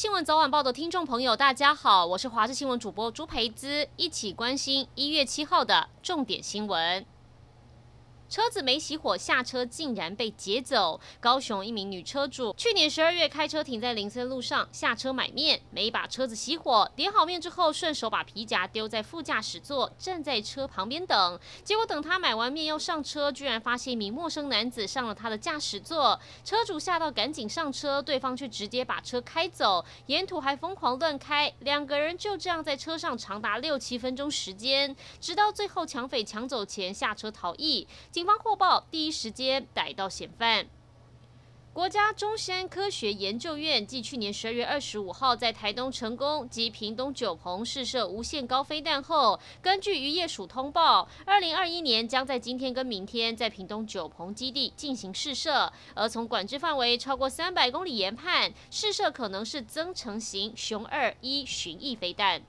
新闻早晚报的听众朋友，大家好，我是华视新闻主播朱培姿，一起关心一月七号的重点新闻。车子没熄火，下车竟然被劫走。高雄一名女车主去年十二月开车停在林森路上，下车买面，没把车子熄火，点好面之后顺手把皮夹丢在副驾驶座，站在车旁边等。结果等她买完面要上车，居然发现一名陌生男子上了她的驾驶座，车主吓到赶紧上车，对方却直接把车开走，沿途还疯狂乱开，两个人就这样在车上长达六七分钟时间，直到最后抢匪抢走前下车逃逸。警方获报，第一时间逮到嫌犯。国家中山科学研究院继去年十二月二十五号在台东成功及屏东九鹏试射无限高飞弹后，根据渔业署通报，二零二一年将在今天跟明天在屏东九鹏基地进行试射，而从管制范围超过三百公里研判，试射可能是增程型雄二一巡弋飞弹。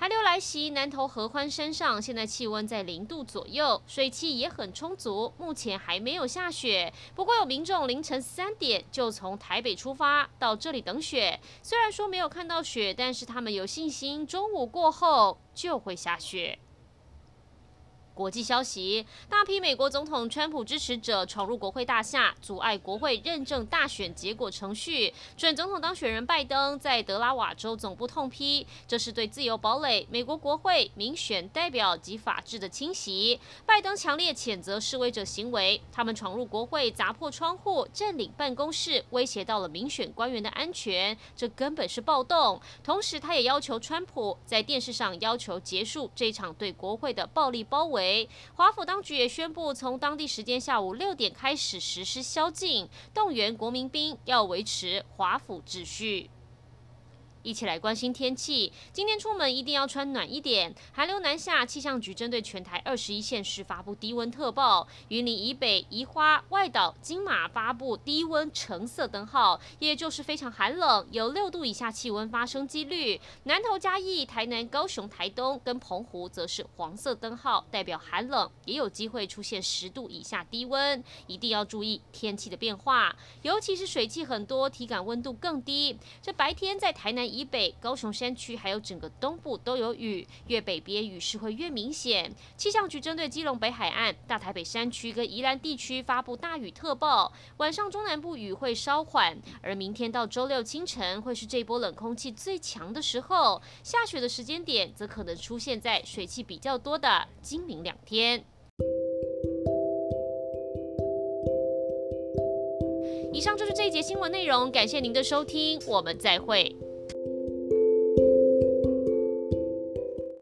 寒流来袭，南投合欢山上现在气温在零度左右，水汽也很充足。目前还没有下雪，不过有民众凌晨三点就从台北出发到这里等雪。虽然说没有看到雪，但是他们有信心，中午过后就会下雪。国际消息：大批美国总统川普支持者闯入国会大厦，阻碍国会认证大选结果程序。准总统当选人拜登在德拉瓦州总部痛批，这是对自由堡垒、美国国会、民选代表及法治的侵袭。拜登强烈谴责示威者行为，他们闯入国会，砸破窗户，占领办公室，威胁到了民选官员的安全，这根本是暴动。同时，他也要求川普在电视上要求结束这场对国会的暴力包围华府当局也宣布，从当地时间下午六点开始实施宵禁，动员国民兵要维持华府秩序。一起来关心天气。今天出门一定要穿暖一点。寒流南下，气象局针对全台二十一县市发布低温特报。云林以北、宜花、外岛、金马发布低温橙色灯号，也就是非常寒冷，有六度以下气温发生几率。南投、嘉义、台南、高雄、台东跟澎湖则是黄色灯号，代表寒冷，也有机会出现十度以下低温，一定要注意天气的变化，尤其是水汽很多，体感温度更低。这白天在台南。以北、高雄山区还有整个东部都有雨，越北边雨势会越明显。气象局针对基隆北海岸、大台北山区跟宜兰地区发布大雨特报，晚上中南部雨会稍缓，而明天到周六清晨会是这波冷空气最强的时候，下雪的时间点则可能出现在水汽比较多的今明两天。以上就是这一节新闻内容，感谢您的收听，我们再会。